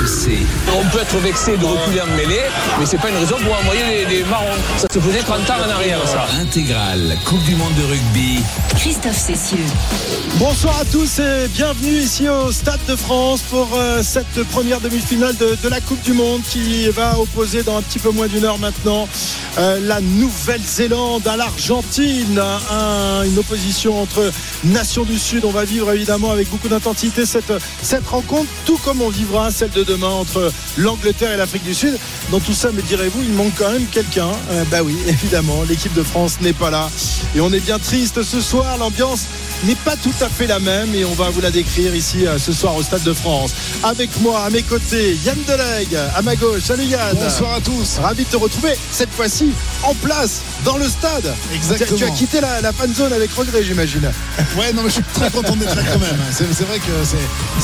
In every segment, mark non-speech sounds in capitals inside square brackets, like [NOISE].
RMC. On peut être vexé de reculer en mêlée, mais c'est pas une raison pour envoyer des, des marrons. Ça se faisait 30 ans en arrière, ça. Intégrale Coupe du Monde de rugby. Christophe Cessieux. Bonsoir à tous et bienvenue ici au Stade de France pour euh, cette première demi-finale de, de la Coupe du Monde qui va opposer dans un petit peu moins d'une heure maintenant euh, la Nouvelle-Zélande à l'Argentine. Un- une opposition entre nations du Sud. On va vivre évidemment avec beaucoup d'intensité cette, cette rencontre, tout comme on vivra celle de demain entre l'Angleterre et l'Afrique du Sud. Dans tout ça, me direz-vous, il manque quand même quelqu'un. Euh, bah oui, [LAUGHS] évidemment, l'équipe de France n'est pas là. Et on est bien triste ce soir. L'ambiance n'est pas tout à fait la même et on va vous la décrire ici euh, ce soir au Stade de France. Avec moi, à mes côtés, Yann Delegue, à ma gauche. Salut Yann. Bonsoir à tous. Ravi de te retrouver cette fois-ci en place dans le stade. Exactement. Tu as quitté la, la fan zone avec regret, j'imagine. Ouais, non, mais je suis très content d'être là quand même. C'est c'est vrai que c'est-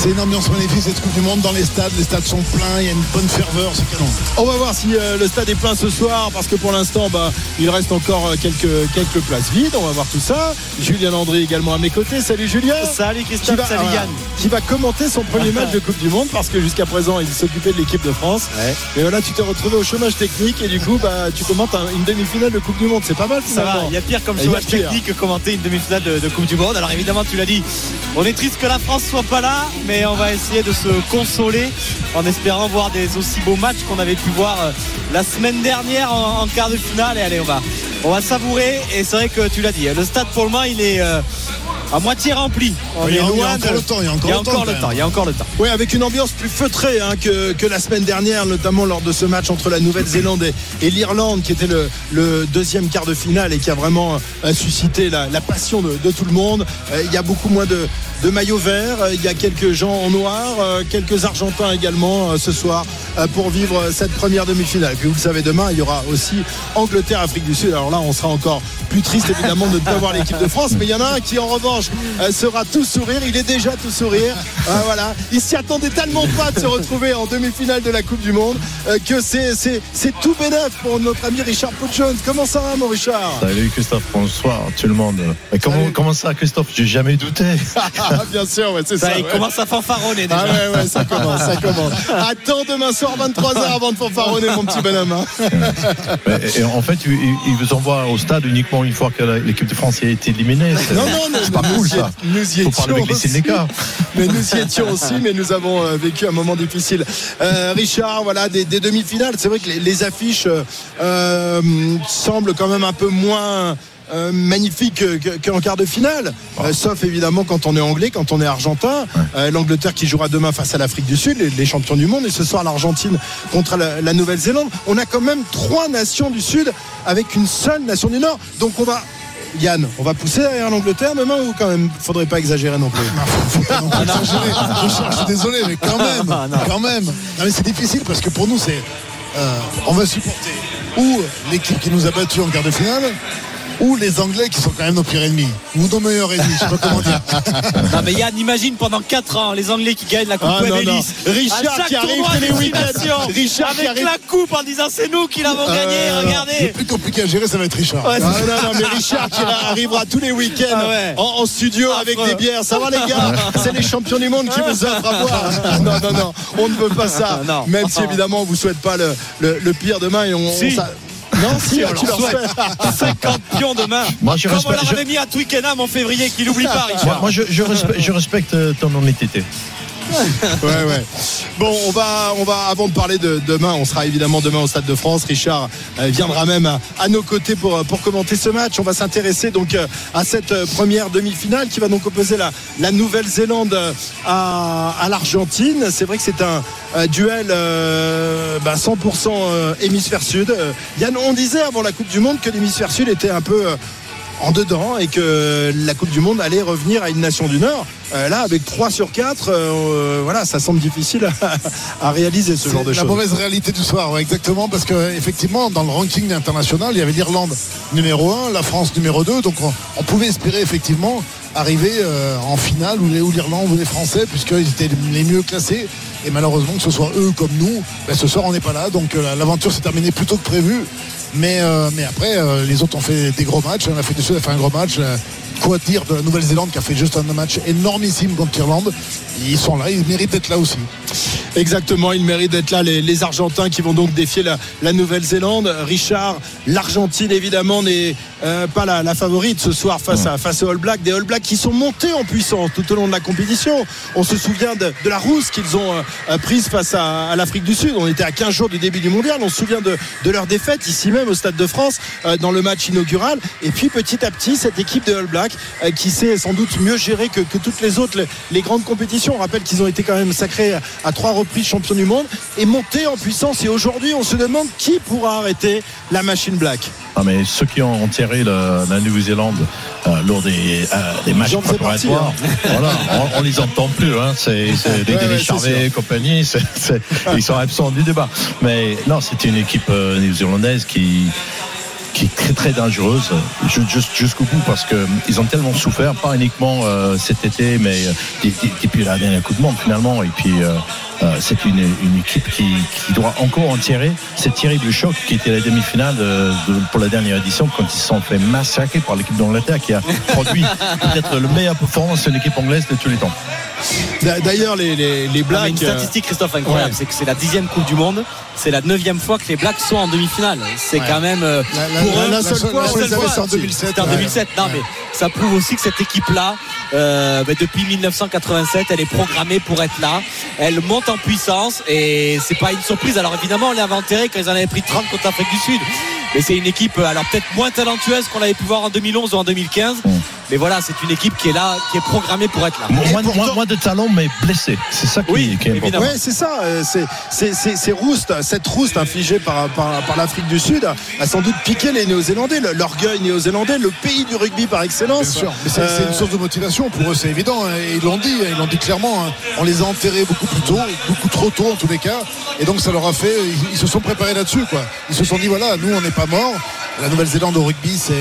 c'est une ambiance magnifique cette Coupe du Monde dans les stades. Les stades sont pleins, il y a une bonne ferveur, c'est canon. On va voir si euh, le stade est plein ce soir parce que pour l'instant, bah, il reste encore euh, quelques, quelques places vides. On va voir tout ça. Julien André également à mes côtés. Salut Julien. Salut Qui Christophe, va, salut Yann. qui va commenter son premier match de Coupe du Monde parce que jusqu'à présent il s'occupait de l'équipe de France. Et voilà, tu t'es retrouvé au chômage technique et du coup bah, tu commentes un- une demi-finale de Coupe du Monde. C'est pas mal Ça va, il y a pire comme chômage technique que commenter une demi-finale de, de Coupe du Monde. Alors évidemment, tu l'as dit, on est triste que la France soit pas là, mais on va essayer de se consoler en espérant voir des aussi beaux matchs qu'on avait pu voir euh, la semaine dernière en, quart de finale. Et allez, on va, on va savourer. Et c'est vrai que tu l'as dit, le stade pour le moment, il est euh, à moitié rempli. On Il y a- il y a loin encore le temps, il y a encore le temps, encore quand le même. temps. Il y a encore le temps. Oui, avec une ambiance plus feutrée hein, que, que la semaine dernière, notamment lors de ce match entre la Nouvelle-Zélande et, et l'Irlande, qui était le, le deuxième quart de finale et qui a vraiment euh, suscité la, la passion de, de tout le monde. Euh, il y a beaucoup moins de, de maillots verts, euh, il y a quelques gens en noir, euh, quelques Argentins également ce soir pour vivre cette première demi-finale. Et puis vous le savez, demain, il y aura aussi Angleterre-Afrique du Sud. Alors là, on sera encore plus triste évidemment de ne pas voir l'équipe de France, mais il y en a un qui en revanche euh, sera tout sourire. Il est déjà tout sourire. Euh, [LAUGHS] voilà, il s'y attendait tellement pas de se retrouver en demi-finale de la Coupe du Monde euh, que c'est c'est c'est tout bénef pour notre ami Richard Jones. Comment ça va, mon Richard? Salut Christophe, bonsoir tout le monde. Mais comment, comment ça Christophe? J'ai jamais douté. [LAUGHS] Ah, Bien sûr, ouais, c'est ça. Ça, il ouais. commence à fanfaronner déjà. Ah ouais, ouais, ça commence, ça commence. [LAUGHS] Attends demain soir 23h avant de fanfaronner mon petit bonhomme. hein. Et, en fait, il, vous envoie au stade uniquement une fois que l'équipe de France a été éliminée. C'est- Non, non, nous, ça. nous y étions avec les. Mais nous y étions aussi, mais nous avons euh, vécu un moment difficile. Euh, Richard, voilà, des, des demi-finales. C'est vrai que les, les affiches euh, semblent quand même un peu moins. euh, magnifiques que- que- qu'en quart de finale, Euh, sauf évidemment quand on est anglais, quand on est argentin. Euh, L'Angleterre qui jouera demain face à l'Afrique du Sud, les, les champions du monde, et ce soir l'Argentine contre la, la Nouvelle-Zélande. On a quand même trois nations du Sud avec une seule nation du Nord. Donc on va Yann, on va pousser derrière l'Angleterre demain ou quand même faudrait pas exagérer non plus? Non. Richard, je suis désolé, mais quand même, Ah, non. quand même. Non, mais c'est difficile parce que pour nous, c'est. euh, on va supporter ou l'équipe qui nous a battus en quart de finale. Ou les Anglais qui sont quand même nos pires ennemis, ou nos meilleurs ennemis, je sais pas comment dire. [LAUGHS] Non mais Yann, imagine pendant 4 ans les Anglais qui gagnent la Coupe Ah, non, non. Richard qui arrive les week-ends. Richard qui avec arrive- la coupe en disant c'est nous qui l'avons gagné, Euh, Le regardez. plus compliqué à gérer, ça va être Richard. Ouais, Ah, non, non, mais Richard qui [LAUGHS] arrivera tous les week-ends Ah ouais. en, en studio avec des bières. Ça va les gars [LAUGHS] C'est les champions du monde qui vous offrent à boire. Non, non, non, on ne veut pas ça. Non. Même si évidemment on vous souhaite pas le, le- le pire demain et on, Si. on s'a- Non, si, on tu leur souhaite. souhaites. 50 pions demain. Moi, je Comme on leur je- avait mis à Twickenham en février, qu'il n'oublie pas, Moi, Richard. moi, je, je respecte, je respecte euh, ton honnêteté. Ouais, ouais. Bon, on va, on va, avant de parler de demain, on sera évidemment demain au Stade de France. Richard euh, viendra même à, nos côtés pour, commenter ce match. On va s'intéresser donc euh, à cette euh, première demi-finale qui va donc opposer la, la Nouvelle-Zélande à, l'Argentine. C'est vrai que c'est un, duel euh, bah, 100% euh, hémisphère sud. Yann, on disait avant la Coupe du Monde que l'hémisphère sud était un peu en dedans et que la Coupe du Monde allait revenir à une nation du Nord. Euh, là, avec 3 sur 4, euh, voilà, ça semble difficile à, à réaliser ce genre de C'est la choses. mauvaise réalité du soir, ouais, exactement, parce que effectivement, dans le ranking international, il y avait l'Irlande numéro 1, la France numéro 2, donc on, on pouvait espérer effectivement arriver euh, en finale où, l'Irlande ou les Français, puisqu'ils étaient les mieux classés. Et malheureusement, que ce soit eux comme nous, ben, ce soir on n'est pas là, donc euh, l'aventure s'est terminée plus tôt que prévu. Mais, euh, mais après, euh, les autres ont fait des gros matchs. La Afrique du Sud a fait un gros match. Euh, Quoi dire de la Nouvelle-Zélande qui a fait juste un match énormissime contre l'Irlande Ils sont là, ils méritent d'être là aussi. Exactement, il mérite d'être là. Les, les Argentins qui vont donc défier la, la Nouvelle-Zélande. Richard, l'Argentine évidemment n'est euh, pas la, la favorite ce soir face, à, face aux All Blacks. Des All Blacks qui sont montés en puissance tout au long de la compétition. On se souvient de, de la rousse qu'ils ont euh, prise face à, à l'Afrique du Sud. On était à 15 jours du début du mondial. On se souvient de, de leur défaite ici même au Stade de France euh, dans le match inaugural. Et puis petit à petit, cette équipe des All Blacks euh, qui s'est sans doute mieux gérée que, toutes les autres, les, grandes compétitions. On rappelle qu'ils ont été quand même sacrés à, à trois reprises champions du monde et montés en puissance. Et aujourd'hui, on se demande qui pourra arrêter la machine black. Ah, mais ceux qui ont enterré la, la Nouvelle-Zélande euh, lors des, euh, des matchs parti, préparatoires, [LAUGHS] voilà, on, on les entend plus. Hein, c'est des Ouais, Denis ouais, c'est Charvet et compagnie. [LAUGHS] ils sont absents du débat. Mais non, c'était une équipe euh, néo-zélandaise qui qui est très très dangereuse jusqu'au bout parce que ils ont tellement souffert pas uniquement euh, cet été mais euh, depuis la dernière coup de monde finalement. Et puis euh, euh, c'est une, une équipe qui, qui doit encore en tirer. Ce terrible choc qui était la demi-finale de- de- pour la dernière édition quand ils se sont fait massacrer par l'équipe d'Angleterre qui a produit [LAUGHS] peut-être le meilleur performance d'une équipe anglaise de tous les temps D'ailleurs, les, les, les mais Blacks. une euh, statistique, Christophe, incroyable, ouais. c'est que c'est la dixième Coupe du Monde. C'est la neuvième fois que les Blacks sont en demi-finale. C'est quand même euh, La- la- pour la- eux, la seule seule- fois, la on seule les avait fois, c'est en sortis. 2007. C'était en ouais. 2007. Non, mais ça prouve aussi que cette équipe-là, euh, bah, depuis 1987, elle est programmée pour être là. Elle monte en puissance et c'est pas une surprise. Alors évidemment, on l'avait enterré quand ils en avaient pris 30 contre l'Afrique du Sud. Mais c'est une équipe, alors peut-être moins talentueuse qu'on l'avait pu voir en 2011 ou en 2015. Mais voilà, c'est une équipe qui est là, qui est programmée pour être là. moins, pourtant- moins- moins de talent mais blessé c'est ça qui, Oui, qui est important. Ouais, c'est ça. euh, C'est, c'est, c'est, c'est rouste, cette rouste infligée par, par, par l'Afrique du Sud a sans doute piqué les Néo-Zélandais, l'orgueil néo-zélandais, le pays du rugby par excellence. Bien sûr, mais c'est Euh, une source de motivation pour eux, c'est évident. hein. Et Ils l'ont dit, ils l'ont dit clairement. hein. On les a enterrés beaucoup plus tôt, beaucoup trop tôt en tous les cas. Et donc ça leur a fait, ils, ils se sont préparés là-dessus. quoi. Ils se sont dit voilà, nous on n'est pas morts. La Nouvelle-Zélande au rugby, c'est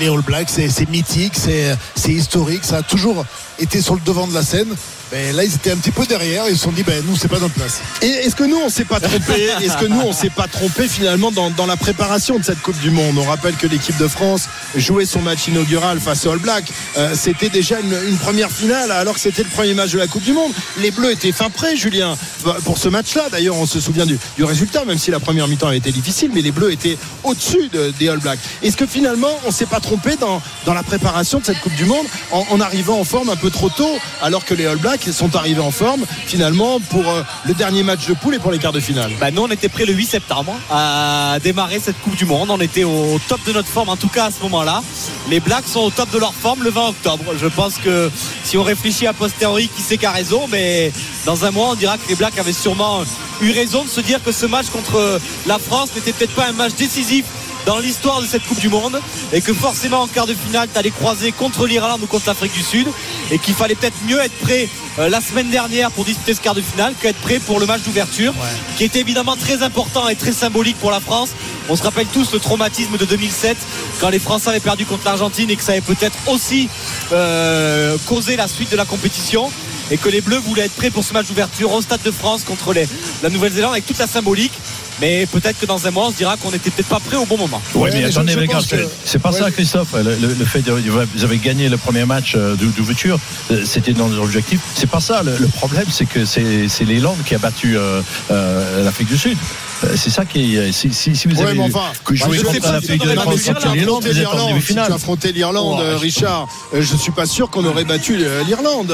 les, All Blacks, c'est mythique, c'est historique. Ça a toujours été sur le devant de la scène. Mais là, ils étaient un petit peu derrière. Ils se sont dit ben nous c'est pas notre place. Et est-ce que nous on s'est pas trompé [LAUGHS] Est-ce que nous on s'est pas trompé finalement dans, dans la préparation de cette Coupe du Monde On rappelle que l'équipe de France jouait son match inaugural face aux All Blacks. Euh, c'était déjà une, une première finale alors que c'était le premier match de la Coupe du Monde. Les Bleus étaient fin prêts, Julien, pour ce match-là. D'ailleurs, on se souvient du, du résultat, même si la première mi-temps a été difficile, mais les Bleus étaient au-dessus de- des All Blacks. Est-ce que finalement on s'est pas trompé dans, dans la préparation de cette Coupe du Monde en, en arrivant en forme un peu trop tôt alors que les All Blacks sont arrivés en forme finalement pour euh, le dernier match de poule et pour les quarts de finale Bah, nous, on était prêts le 8 septembre à démarrer cette Coupe du Monde. On était au top de notre forme, en tout cas à ce moment-là. Les Blacks sont au top de leur forme le 20 octobre. Je pense que si on réfléchit à posteriori, qui sait qui a raison, mais dans un mois, on dira que les Blacks avaient sûrement eu raison de se dire que ce match contre la France n'était peut-être pas un match décisif dans l'histoire de cette Coupe du Monde et que forcément en quart de finale tu allais croiser contre l'Irlande ou contre l'Afrique du Sud et qu'il fallait peut-être mieux être prêt euh, la semaine dernière pour disputer ce quart de finale qu'être prêt pour le match d'ouverture qui était évidemment très important et très symbolique pour la France. On se rappelle tous le traumatisme de 2007 quand les Français avaient perdu contre l'Argentine et que ça avait peut-être aussi euh, causé la suite de la compétition et que les Bleus voulaient être prêts pour ce match d'ouverture au Stade de France contre les- la Nouvelle-Zélande avec toute la symbolique mais peut-être que dans un mois on se dira qu'on n'était peut-être pas prêt au bon moment Oui, Ouais, mais attendez, je les que- c'est pas Ouais. ça, Christophe. Le, le- le fait de vous avez gagné le premier match euh, d'ou- d'ouverture, euh, c'était dans les objectifs. C'est pas ça. Le, le problème, c'est que c'est l'Irlande qui a battu euh, euh, l'Afrique du Sud. Euh, C'est ça qui est. Si, si, si vous Ouais, avez enfin, que bah, joué contre si on de France contre l'Irlande, l'Irlande, vous êtes en l'Irlande, si tu demi-finale. affrontais l'Irlande, Ouais, euh, je- Richard, euh, je suis pas sûr qu'on aurait battu euh, l'Irlande.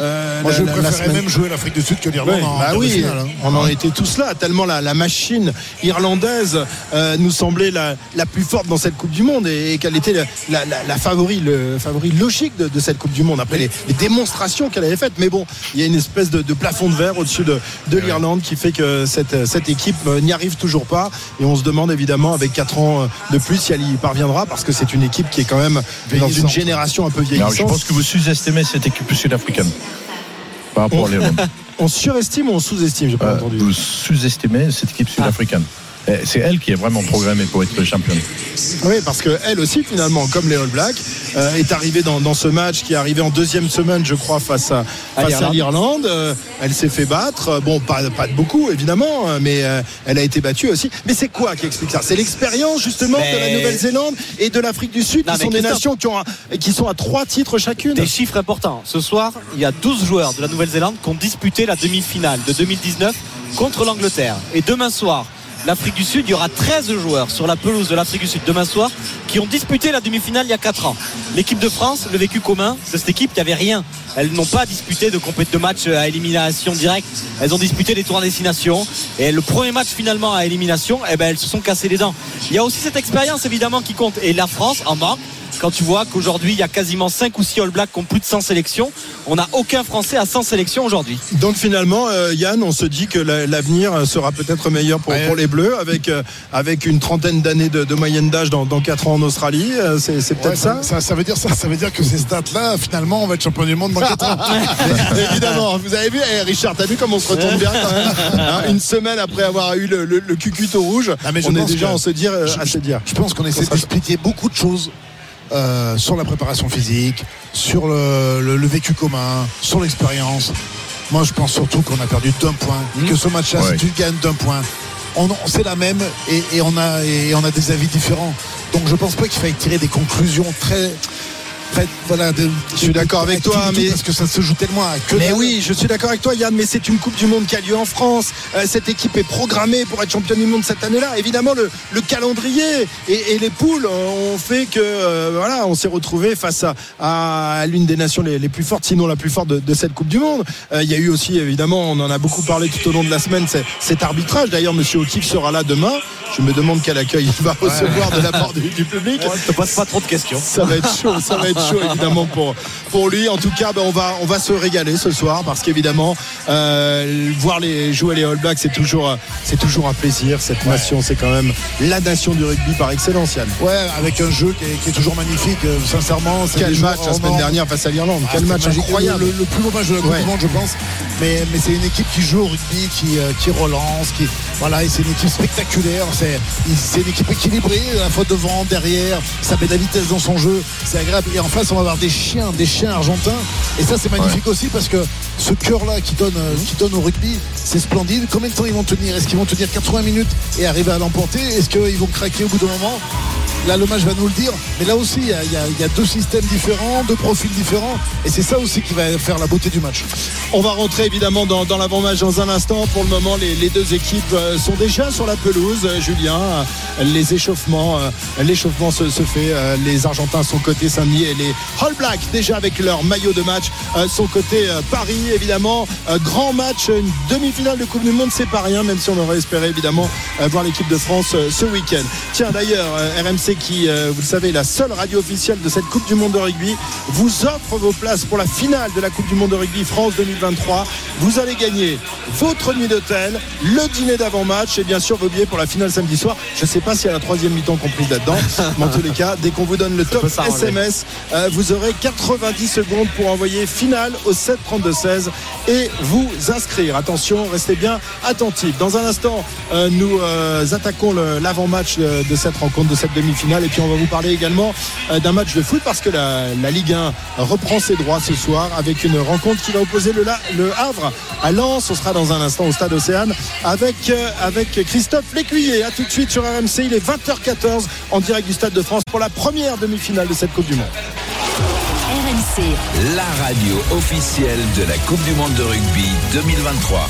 Euh, Moi, la- je la- la préférais même jouer l'Afrique du Sud que l'Irlande Ouais, en bah oui, finale, hein. on en était tous là, tellement la, la machine irlandaise euh, nous semblait la, la plus forte dans cette Coupe du Monde et, et qu'elle était la, la, la, la favori, le favori logique de, de cette Coupe du Monde après les, les démonstrations qu'elle avait faites. Mais bon, il y a une espèce de, de plafond de verre au-dessus de, de l'Irlande qui fait que cette, cette équipe euh, n'y arrive toujours pas et on se demande évidemment avec 4 ans euh, de plus si elle y parviendra parce que c'est une équipe qui est quand même dans une Vieillissante. génération un peu Alors, je vieillissante. pense que vous sous-estimez cette équipe sud-africaine par rapport à l'Irlande. [LAUGHS] On surestime ou on sous-estime J'ai pas Euh, entendu. vous sous-estimez cette équipe sud-africaine. C'est elle qui est vraiment programmée pour être championne. Oui, parce que elle aussi, finalement, comme les All Blacks, euh, est arrivée dans, dans ce match qui est arrivé en deuxième semaine, je crois, face à, À face à l'Irlande. Euh, elle s'est fait battre. Euh, Bon, pas, pas de beaucoup, évidemment, mais euh, elle a été battue aussi. Mais c'est quoi qui explique ça? C'est l'expérience, justement, de la Nouvelle-Zélande et de l'Afrique du Sud, Non, qui sont des nations qui, ont un- qui sont à trois titres chacune. Des chiffres importants. Ce soir, il y a 12 joueurs de la Nouvelle-Zélande qui ont disputé la demi-finale de 2019 contre l'Angleterre. Et demain soir, l'Afrique du Sud, il y aura 13 joueurs sur la pelouse de l'Afrique du Sud demain soir qui ont disputé la demi-finale il y a 4 ans. L'équipe de France, le vécu commun de cette équipe, il n'y avait rien. Elles n'ont pas disputé de, compét- de match à élimination directe. Elles ont disputé des tours à destination. Et le premier match finalement à élimination, eh ben, elles se sont cassées les dents. Il y a aussi cette expérience évidemment qui compte. Et la France en manque quand tu vois qu'aujourd'hui il y a quasiment 5 ou 6 All Blacks qui ont plus de 100 sélections, on n'a aucun Français à 100 sélections aujourd'hui. Donc finalement, euh, Yann, on se dit que la- l'avenir sera peut-être meilleur pour, Ouais. pour les Bleus, avec, euh, avec une trentaine d'années de, de moyenne d'âge dans, dans 4 ans en Australie. Euh, C'est peut-être Ouais, ça ça, ça veut dire ça, ça veut dire que ces stats-là, finalement, on va être champion du monde dans 4 ans. [LAUGHS] Évidemment, vous avez vu, eh, Richard, t'as vu comment on se retourne bien quand même [LAUGHS] Hein, Une semaine après avoir eu le, le, le cucuto rouge, Ah, mais on est déjà que- en se dire, euh, je- à se dire. Je pense qu'on essaie d'expliquer beaucoup de choses euh, sur la préparation physique, sur le, le- le vécu commun, sur l'expérience. Moi, je pense surtout qu'on a perdu d'un point et que ce match-là, Ouais. si tu gagnes d'un point, on, on- c'est la même et, et on a, et on a des avis différents. Donc, je pense pas qu'il faille tirer des conclusions très. Très, voilà, de- Je suis d'accord avec toi, mais- parce que ça se joue tellement à que Mais oui, je suis d'accord avec toi, Yann, mais c'est une Coupe du Monde qui a lieu en France. Euh, cette équipe est programmée pour être championne du monde cette année-là. Évidemment, le, le calendrier et, et les poules ont fait que, euh, voilà, on s'est retrouvé face à, à l'une des nations les, les plus fortes, sinon la plus forte de, de cette Coupe du Monde. Euh, Il y a eu aussi, évidemment, on en a beaucoup parlé tout au long de la semaine, c'est- cet arbitrage. D'ailleurs, Monsieur O'Keefe sera là demain. Je me demande quel accueil il va recevoir de la part du, du public. Je te pose pas trop de questions. Ça va être chaud, ça va être chaud évidemment pour, pour lui. En tout cas, ben, on, va, on va se régaler ce soir parce qu'évidemment, euh, voir les jouer les All Blacks, c'est toujours, c'est toujours un plaisir. Cette nation, c'est quand même la nation du rugby par excellence, Yann. Ouais, avec un jeu qui est, qui est toujours magnifique, euh, sincèrement. Quel match la semaine dernière face à l'Irlande. Ah, Quel match incroyable. Le, le plus beau match de la Coupe Ouais. du Monde, je pense. Mais, mais c'est une équipe qui joue au rugby, qui, euh, qui relance, qui voilà, et c'est une équipe spectaculaire. C'est, c'est une équipe équilibrée, à la fois devant, derrière. Ça met de la vitesse dans son jeu. C'est agréable. Et en face, on va avoir des chiens, des chiens argentins. Et ça, c'est magnifique aussi parce que ce cœur-là qui donne, euh, qui donne au rugby, c'est splendide. Combien de temps ils vont tenir? Est-ce qu'ils vont tenir 80 minutes et arriver à l'emporter? Est-ce qu'ils vont craquer au bout d'un moment? Là, match va nous le dire. Mais là aussi, il y a, deux systèmes différents, deux profils différents. Et c'est ça aussi qui va faire la beauté du match. On va rentrer évidemment dans, dans l'avant-match dans un instant. Pour le moment, les, deux équipes euh, sont déjà sur la pelouse. Euh, Julien, les échauffements, euh, l'échauffement se, se fait. Les Argentins sont côté Saint-Denis et les All Blacks déjà avec leur maillot de match sont côté Paris évidemment. Grand match, une demi-finale de Coupe du Monde, c'est pas rien, même si on aurait espéré évidemment voir l'équipe de France ce week-end. Tiens d'ailleurs, euh, RMC qui, euh, vous le savez, est la seule radio officielle de cette Coupe du Monde de rugby, vous offre vos places pour la finale de la Coupe du Monde de rugby France 2023. Vous allez gagner votre nuit d'hôtel, le dîner d'avant-match et bien sûr vos billets pour la finale samedi soir. Je ne sais pas s'il y a la troisième mi-temps comprise là-dedans, [LAUGHS] mais en tous les cas, dès qu'on vous donne le top. SMS, euh, vous aurez 90 secondes pour envoyer finale au 7 32 16 et vous inscrire. Attention, restez bien attentifs. Dans un instant, euh, nous attaquons l'avant-match de cette rencontre, de cette demi-finale, et puis on va vous parler également euh, d'un match de foot parce que la, la Ligue 1 reprend ses droits ce soir avec une rencontre qui va opposer le, La- le Havre à Lens. On sera dans un instant au Stade Océane avec, euh, avec Christophe Lécuyer. A tout de suite sur RMC. Il est 20h14 en direct du Stade de France pour la première demi-finale de cette Coupe du Monde. La radio officielle de la Coupe du Monde de rugby 2023.